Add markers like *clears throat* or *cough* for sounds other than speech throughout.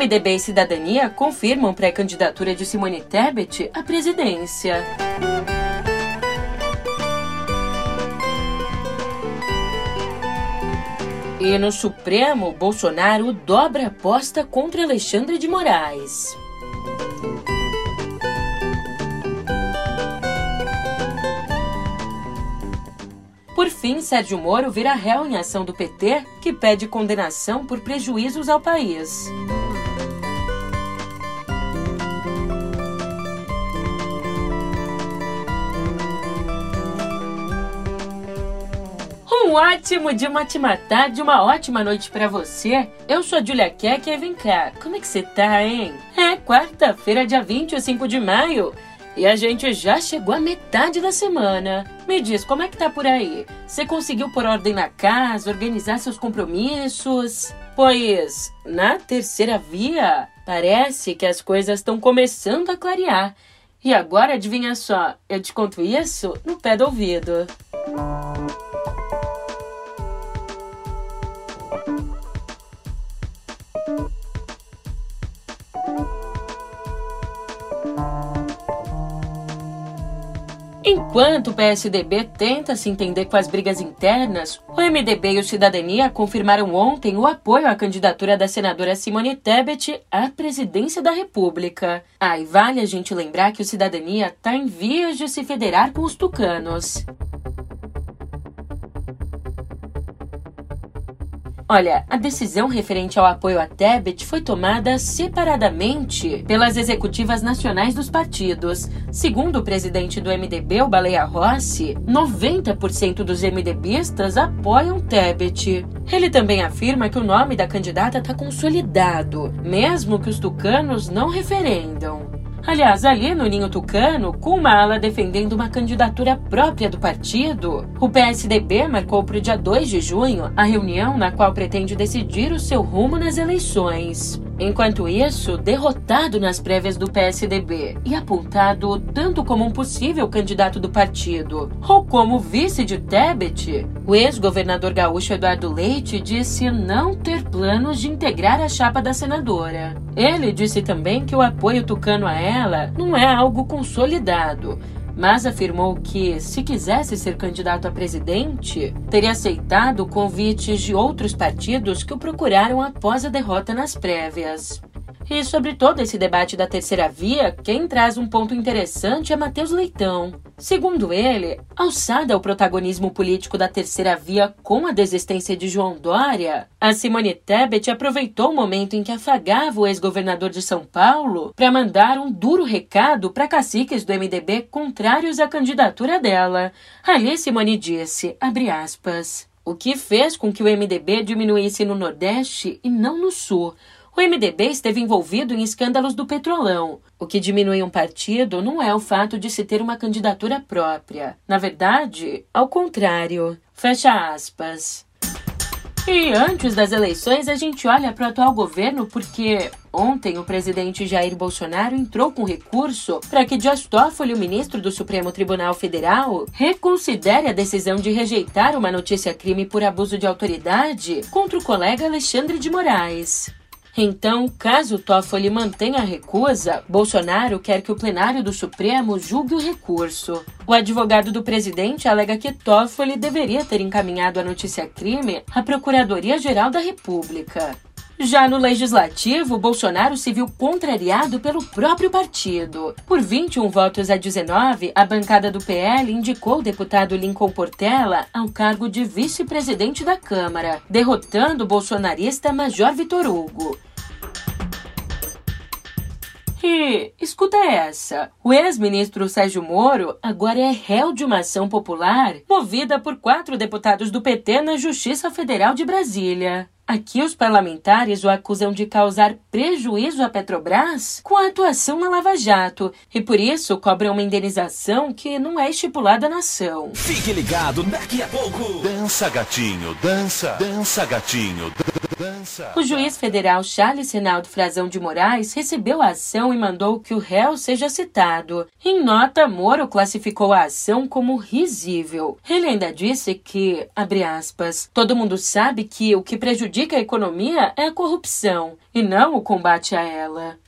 MDB e Cidadania confirmam pré-candidatura de Simone Tebet à presidência. E no Supremo, Bolsonaro dobra aposta contra Alexandre de Moraes. Por fim, Sérgio Moro vira réu em ação do PT, que pede condenação por prejuízos ao país. Um ótimo dia, uma ótima tarde, uma ótima noite para você. Eu sou a Julia Keck e vem cá, como é que você tá, hein? É quarta-feira, dia 25 de maio. E a gente já chegou à metade da semana. Me diz, como é que tá por aí? Você conseguiu pôr ordem na casa, organizar seus compromissos? Pois, na terceira via, parece que as coisas estão começando a clarear. E agora, adivinha só, eu te conto isso no pé do ouvido. Enquanto o PSDB tenta se entender com as brigas internas, o MDB e o Cidadania confirmaram ontem o apoio à candidatura da senadora Simone Tebet à presidência da República. Ah, vale a gente lembrar que o Cidadania está em vias de se federar com os tucanos. Olha, a decisão referente ao apoio a Tebet foi tomada separadamente pelas executivas nacionais dos partidos. Segundo o presidente do MDB, o Baleia Rossi, 90% dos MDBistas apoiam Tebet. Ele também afirma que o nome da candidata está consolidado, mesmo que os tucanos não referendam. Aliás, ali no Ninho Tucano, com uma ala defendendo uma candidatura própria do partido, o PSDB marcou para o dia 2 de junho a reunião na qual pretende decidir o seu rumo nas eleições. Enquanto isso, derrotado nas prévias do PSDB e apontado tanto como um possível candidato do partido ou como vice de Tebet, o ex-governador gaúcho Eduardo Leite disse não ter planos de integrar a chapa da senadora. Ele disse também que o apoio tucano a ela não é algo consolidado mas afirmou que, se quisesse ser candidato a presidente, teria aceitado convites de outros partidos que o procuraram após a derrota nas prévias. E sobre todo esse debate da terceira via, quem traz um ponto interessante é Matheus Leitão. Segundo ele, alçada ao protagonismo político da terceira via com a desistência de João Dória, a Simone Tebet aproveitou o momento em que afagava o ex-governador de São Paulo para mandar um duro recado para caciques do MDB contrários à candidatura dela. Ali Simone disse, abre aspas, o que fez com que o MDB diminuísse no Nordeste e não no Sul o MDB esteve envolvido em escândalos do petrolão. O que diminui um partido não é o fato de se ter uma candidatura própria. Na verdade, ao contrário. Fecha aspas. E antes das eleições, a gente olha para o atual governo porque ontem o presidente Jair Bolsonaro entrou com recurso para que Dias Toffoli, o ministro do Supremo Tribunal Federal, reconsidere a decisão de rejeitar uma notícia-crime por abuso de autoridade contra o colega Alexandre de Moraes. Então, caso Toffoli mantenha a recusa, Bolsonaro quer que o plenário do Supremo julgue o recurso. O advogado do presidente alega que Toffoli deveria ter encaminhado a notícia-crime à Procuradoria-Geral da República. Já no legislativo, Bolsonaro se viu contrariado pelo próprio partido. Por 21 votos a 19, a bancada do PL indicou o deputado Lincoln Portela ao cargo de vice-presidente da Câmara, derrotando o bolsonarista Major Vitor Hugo. E escuta essa: o ex-ministro Sérgio Moro agora é réu de uma ação popular movida por quatro deputados do PT na Justiça Federal de Brasília. Aqui os parlamentares o acusam de causar prejuízo à Petrobras com a atuação na Lava Jato e por isso cobram uma indenização que não é estipulada na ação. Fique ligado, daqui a pouco. Dança gatinho, dança, dança gatinho. O juiz federal Charles Reinaldo Frazão de Moraes recebeu a ação e mandou que o réu seja citado. Em nota, Moro classificou a ação como risível. Ele ainda disse que, abre aspas, todo mundo sabe que o que prejudica a economia é a corrupção e não o combate a ela.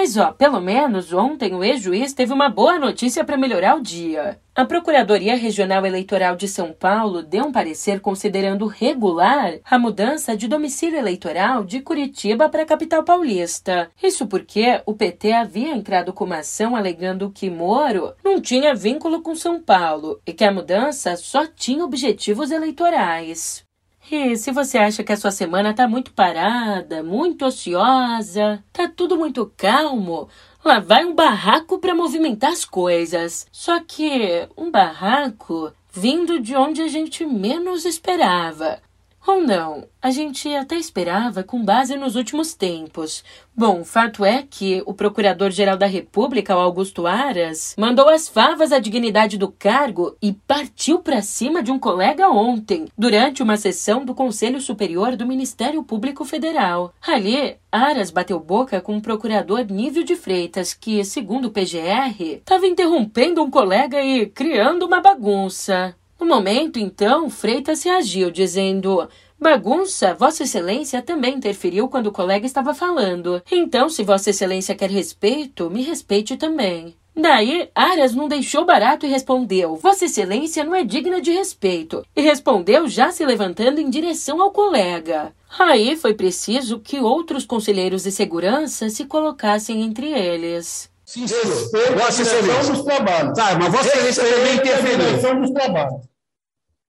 Mas, ó, pelo menos ontem o ex-juiz teve uma boa notícia para melhorar o dia. A Procuradoria Regional Eleitoral de São Paulo deu um parecer considerando regular a mudança de domicílio eleitoral de Curitiba para a capital paulista. Isso porque o PT havia entrado com uma ação alegando que Moro não tinha vínculo com São Paulo e que a mudança só tinha objetivos eleitorais. E se você acha que a sua semana tá muito parada, muito ociosa, tá tudo muito calmo, lá vai um barraco para movimentar as coisas. Só que um barraco vindo de onde a gente menos esperava. Ou não, a gente até esperava com base nos últimos tempos. Bom, fato é que o Procurador-Geral da República, Augusto Aras, mandou as favas à dignidade do cargo e partiu para cima de um colega ontem, durante uma sessão do Conselho Superior do Ministério Público Federal. Ali, Aras bateu boca com o procurador Nívio de Freitas, que, segundo o PGR, estava interrompendo um colega e criando uma bagunça. No momento, então, Freitas reagiu, dizendo: Bagunça, Vossa Excelência também interferiu quando o colega estava falando. Então, se Vossa Excelência quer respeito, me respeite também. Daí, Arias não deixou barato e respondeu: Vossa Excelência não é digna de respeito. E respondeu já se levantando em direção ao colega. Aí foi preciso que outros conselheiros de segurança se colocassem entre eles. Sincero, Vossa Excelência. dos trabalhos. Tá, mas Vossa Excelência também interferiu. dos trabalhos.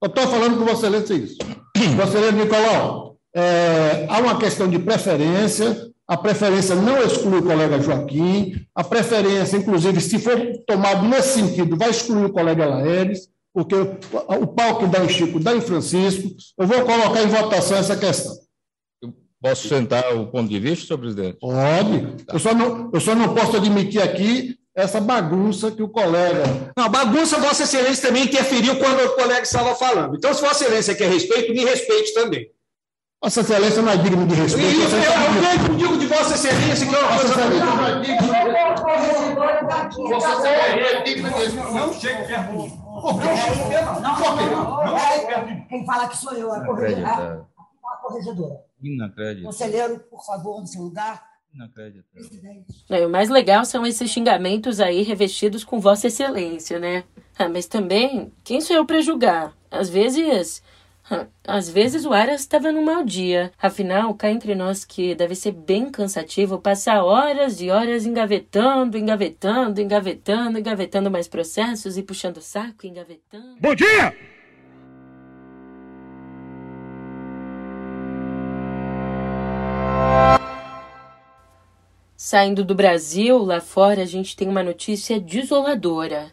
Eu estou falando com Vossa Excelência isso. *clears throat* Vossa Excelência Nicolau, é, há uma questão de preferência, a preferência não exclui o colega Joaquim, a preferência, inclusive, se for tomado nesse sentido, vai excluir o colega Laeres, porque o, o pau que dá em Chico dá em Francisco. Eu vou colocar em votação essa questão. Posso sentar o ponto de vista, senhor presidente? Pode. Eu só não, eu só não posso admitir aqui essa bagunça que o colega. Não, bagunça, Vossa Excelência também interferiu quando o colega estava falando. Então, se Vossa Excelência quer respeito, me respeite também. Vossa Excelência não é digno de respeito. E, eu, eu, eu digo de Vossa Excelência que é uma coisa. Não é digno de respeito. Vossa Excelência é digno de respeito. Não chegue perto de mim. Não, não, não. Quem fala que sou eu, a corregedora. Inacreditável. Conselheiro, por favor, no seu lugar. É, o mais legal são esses xingamentos aí revestidos com Vossa Excelência, né? Ah, mas também, quem sou eu para julgar? Às vezes. Ah, às vezes o Aras estava num mau dia. Afinal, cá entre nós que deve ser bem cansativo passar horas e horas engavetando, engavetando, engavetando, engavetando mais processos e puxando o saco, engavetando. Bom dia! Saindo do Brasil, lá fora a gente tem uma notícia desoladora.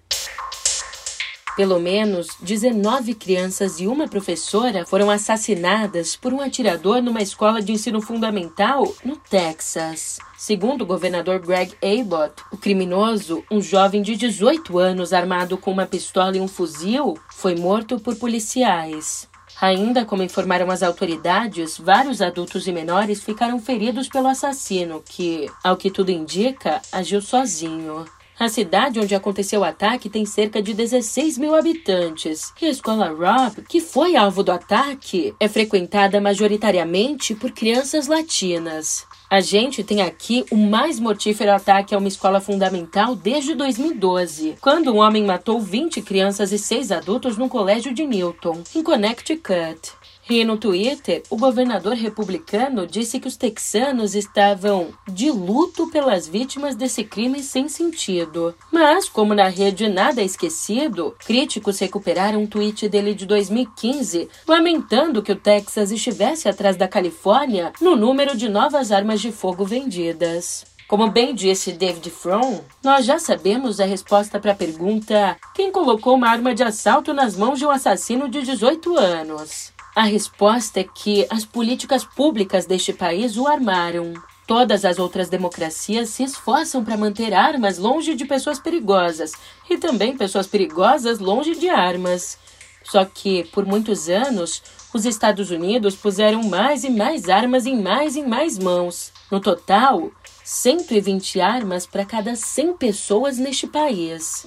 Pelo menos 19 crianças e uma professora foram assassinadas por um atirador numa escola de ensino fundamental no Texas. Segundo o governador Greg Abbott, o criminoso, um jovem de 18 anos armado com uma pistola e um fuzil, foi morto por policiais. Ainda como informaram as autoridades, vários adultos e menores ficaram feridos pelo assassino, que, ao que tudo indica, agiu sozinho. A cidade onde aconteceu o ataque tem cerca de 16 mil habitantes. E a escola Rob, que foi alvo do ataque, é frequentada majoritariamente por crianças latinas. A gente tem aqui o mais mortífero ataque a uma escola fundamental desde 2012, quando um homem matou 20 crianças e 6 adultos num colégio de Newton, em Connecticut. E no Twitter, o governador republicano disse que os texanos estavam de luto pelas vítimas desse crime sem sentido. Mas, como na rede nada é esquecido, críticos recuperaram um tweet dele de 2015 lamentando que o Texas estivesse atrás da Califórnia no número de novas armas de fogo vendidas. Como bem disse David Fromm, nós já sabemos a resposta para a pergunta: quem colocou uma arma de assalto nas mãos de um assassino de 18 anos? A resposta é que as políticas públicas deste país o armaram. Todas as outras democracias se esforçam para manter armas longe de pessoas perigosas e também pessoas perigosas longe de armas. Só que, por muitos anos, os Estados Unidos puseram mais e mais armas em mais e mais mãos. No total, 120 armas para cada 100 pessoas neste país.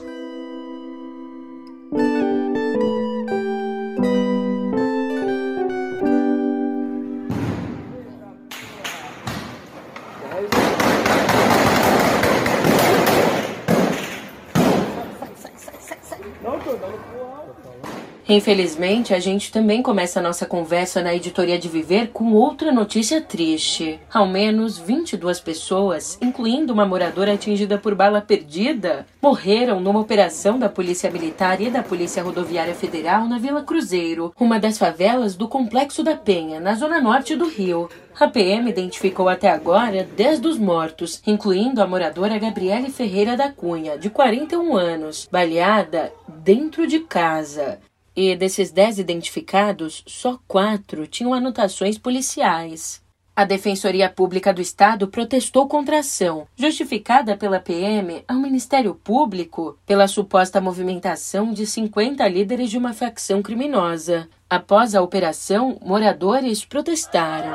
Infelizmente, a gente também começa a nossa conversa na editoria de Viver com outra notícia triste. Ao menos 22 pessoas, incluindo uma moradora atingida por bala perdida, morreram numa operação da Polícia Militar e da Polícia Rodoviária Federal na Vila Cruzeiro, uma das favelas do Complexo da Penha, na zona norte do Rio. A PM identificou até agora 10 dos mortos, incluindo a moradora Gabriele Ferreira da Cunha, de 41 anos, baleada dentro de casa. E desses dez identificados, só quatro tinham anotações policiais. A Defensoria Pública do Estado protestou contra a ação, justificada pela PM ao Ministério Público pela suposta movimentação de 50 líderes de uma facção criminosa. Após a operação, moradores protestaram.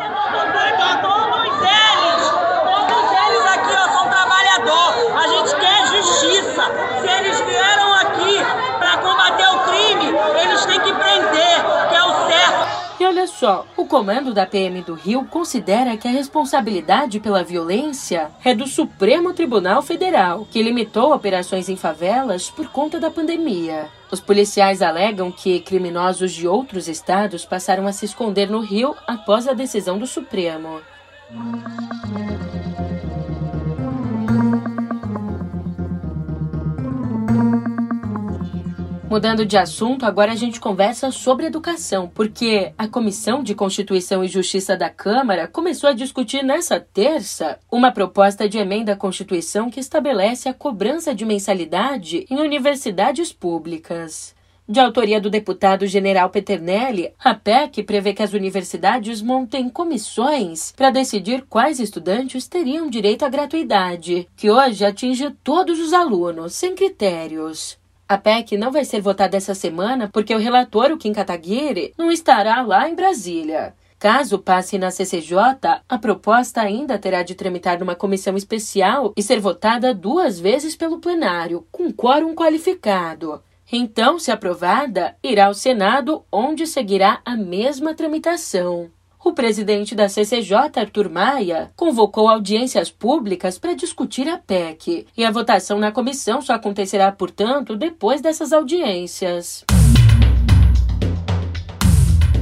Todos eles, todos eles aqui ó, são trabalhadores. A gente quer justiça. Se eles vieram aqui para combater o crime, eles têm que prender, que é o certo. E olha só, o comando da PM do Rio considera que a responsabilidade pela violência é do Supremo Tribunal Federal, que limitou operações em favelas por conta da pandemia. Os policiais alegam que criminosos de outros estados passaram a se esconder no Rio após a decisão do Supremo. Mudando de assunto, agora a gente conversa sobre educação, porque a Comissão de Constituição e Justiça da Câmara começou a discutir nessa terça uma proposta de emenda à Constituição que estabelece a cobrança de mensalidade em universidades públicas. De autoria do deputado general Peternelli, a PEC prevê que as universidades montem comissões para decidir quais estudantes teriam direito à gratuidade, que hoje atinge todos os alunos, sem critérios. A PEC não vai ser votada essa semana porque o relator, o Kim Kataguiri, não estará lá em Brasília. Caso passe na CCJ, a proposta ainda terá de tramitar numa comissão especial e ser votada duas vezes pelo plenário, com quórum qualificado. Então, se aprovada, irá ao Senado, onde seguirá a mesma tramitação o presidente da CCJ, Arthur Maia, convocou audiências públicas para discutir a PEC. E a votação na comissão só acontecerá, portanto, depois dessas audiências.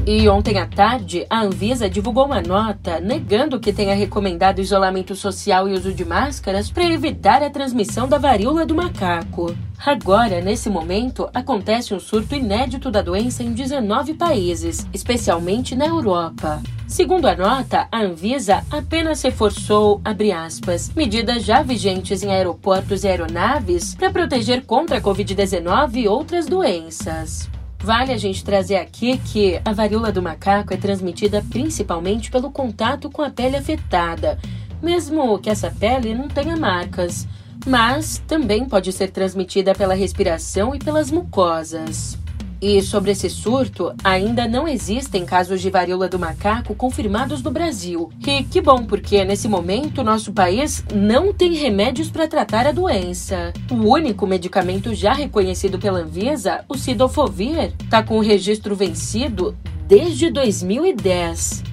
E ontem à tarde, a Anvisa divulgou uma nota negando que tenha recomendado isolamento social e uso de máscaras para evitar a transmissão da varíola do macaco. Agora, nesse momento, acontece um surto inédito da doença em 19 países, especialmente na Europa. Segundo a nota, a Anvisa apenas reforçou, aspas, medidas já vigentes em aeroportos e aeronaves para proteger contra a Covid-19 e outras doenças. Vale a gente trazer aqui que a varíola do macaco é transmitida principalmente pelo contato com a pele afetada, mesmo que essa pele não tenha marcas, mas também pode ser transmitida pela respiração e pelas mucosas. E sobre esse surto, ainda não existem casos de varíola do macaco confirmados no Brasil. E que bom, porque nesse momento nosso país não tem remédios para tratar a doença. O único medicamento já reconhecido pela Anvisa, o Sidofovir, está com o registro vencido desde 2010.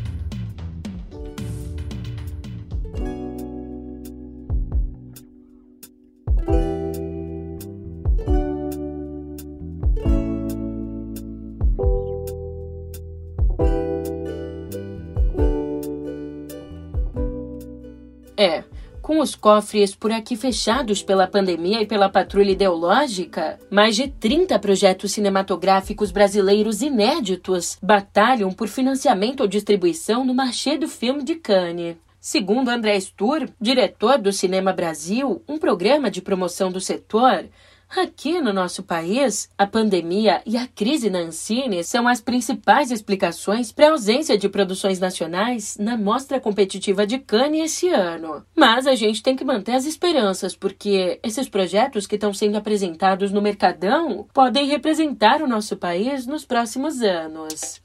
Com os cofres por aqui fechados pela pandemia e pela patrulha ideológica, mais de 30 projetos cinematográficos brasileiros inéditos batalham por financiamento ou distribuição no Marché do Filme de Cannes. Segundo André Stur, diretor do Cinema Brasil, um programa de promoção do setor, Aqui no nosso país, a pandemia e a crise na Ancine são as principais explicações para a ausência de produções nacionais na mostra competitiva de Cannes esse ano. Mas a gente tem que manter as esperanças, porque esses projetos que estão sendo apresentados no Mercadão podem representar o nosso país nos próximos anos.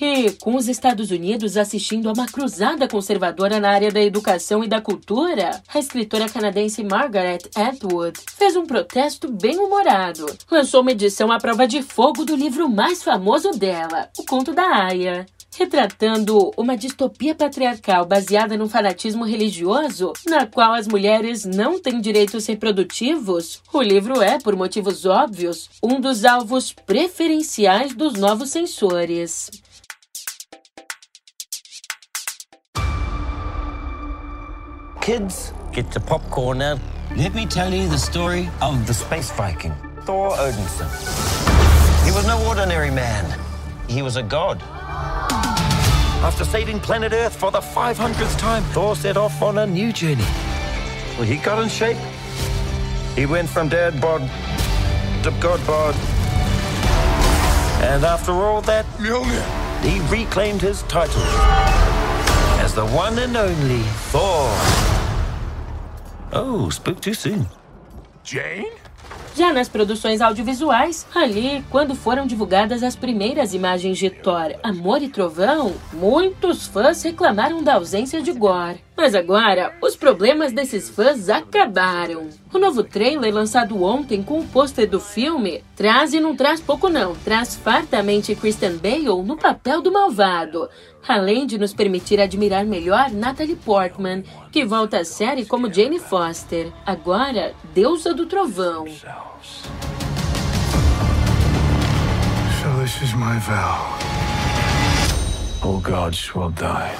E, com os Estados Unidos assistindo a uma cruzada conservadora na área da educação e da cultura, a escritora canadense Margaret Atwood fez um protesto bem humorado. Lançou uma edição à prova de fogo do livro mais famoso dela, O Conto da Aya. Retratando uma distopia patriarcal baseada no fanatismo religioso, na qual as mulheres não têm direitos reprodutivos, o livro é, por motivos óbvios, um dos alvos preferenciais dos novos censores. Kids, get your popcorn now. Let me tell you the story of the space Viking, Thor Odinson. He was no ordinary man. He was a god. After saving planet Earth for the 500th time, Thor set off on a new journey. Well, he got in shape. He went from dad bod to god bod. And after all that, he reclaimed his title as the one and only Thor. Oh, spoke too soon. Jane? Já nas produções audiovisuais, ali, quando foram divulgadas as primeiras imagens de Thor, Amor e Trovão, muitos fãs reclamaram da ausência de gore. Mas agora, os problemas desses fãs acabaram. O novo trailer lançado ontem com o pôster do filme traz e não traz pouco não, traz fartamente Kristen Bale no papel do malvado, além de nos permitir admirar melhor Natalie Portman, que volta à série como Jane Foster, agora deusa do trovão. So this is my vow. All gods will die.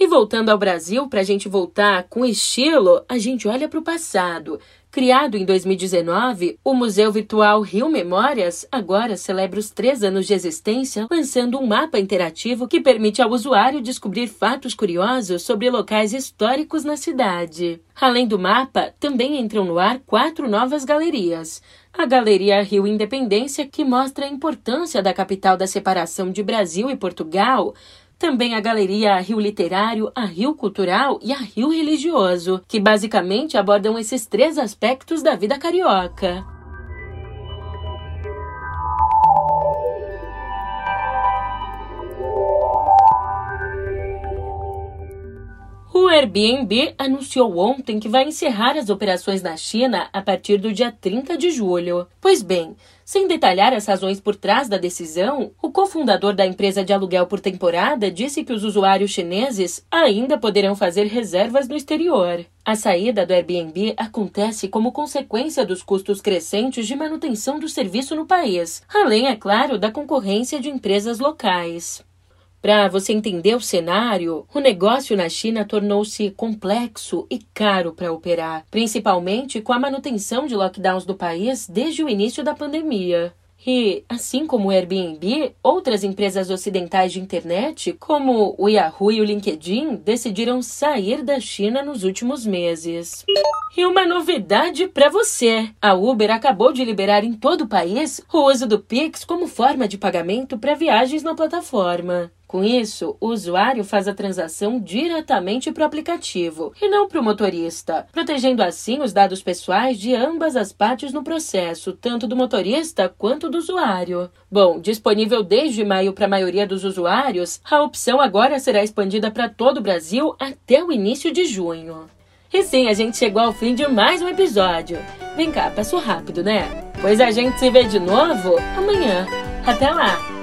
E voltando ao Brasil, para a gente voltar com estilo, a gente olha para o passado. Criado em 2019, o Museu Virtual Rio Memórias agora celebra os três anos de existência, lançando um mapa interativo que permite ao usuário descobrir fatos curiosos sobre locais históricos na cidade. Além do mapa, também entram no ar quatro novas galerias. A Galeria Rio Independência, que mostra a importância da capital da separação de Brasil e Portugal, também a Galeria a Rio Literário, a Rio Cultural e a Rio Religioso, que basicamente abordam esses três aspectos da vida carioca. O Airbnb anunciou ontem que vai encerrar as operações na China a partir do dia 30 de julho. Pois bem, sem detalhar as razões por trás da decisão, o cofundador da empresa de aluguel por temporada disse que os usuários chineses ainda poderão fazer reservas no exterior. A saída do Airbnb acontece como consequência dos custos crescentes de manutenção do serviço no país, além, é claro, da concorrência de empresas locais. Para você entender o cenário, o negócio na China tornou-se complexo e caro para operar, principalmente com a manutenção de lockdowns do país desde o início da pandemia. E, assim como o Airbnb, outras empresas ocidentais de internet, como o Yahoo e o LinkedIn, decidiram sair da China nos últimos meses. E uma novidade para você: a Uber acabou de liberar em todo o país o uso do Pix como forma de pagamento para viagens na plataforma. Com isso, o usuário faz a transação diretamente para o aplicativo e não para o motorista, protegendo assim os dados pessoais de ambas as partes no processo, tanto do motorista quanto do usuário. Bom, disponível desde maio para a maioria dos usuários, a opção agora será expandida para todo o Brasil até o início de junho. E sim, a gente chegou ao fim de mais um episódio. Vem cá, passou rápido, né? Pois a gente se vê de novo amanhã. Até lá!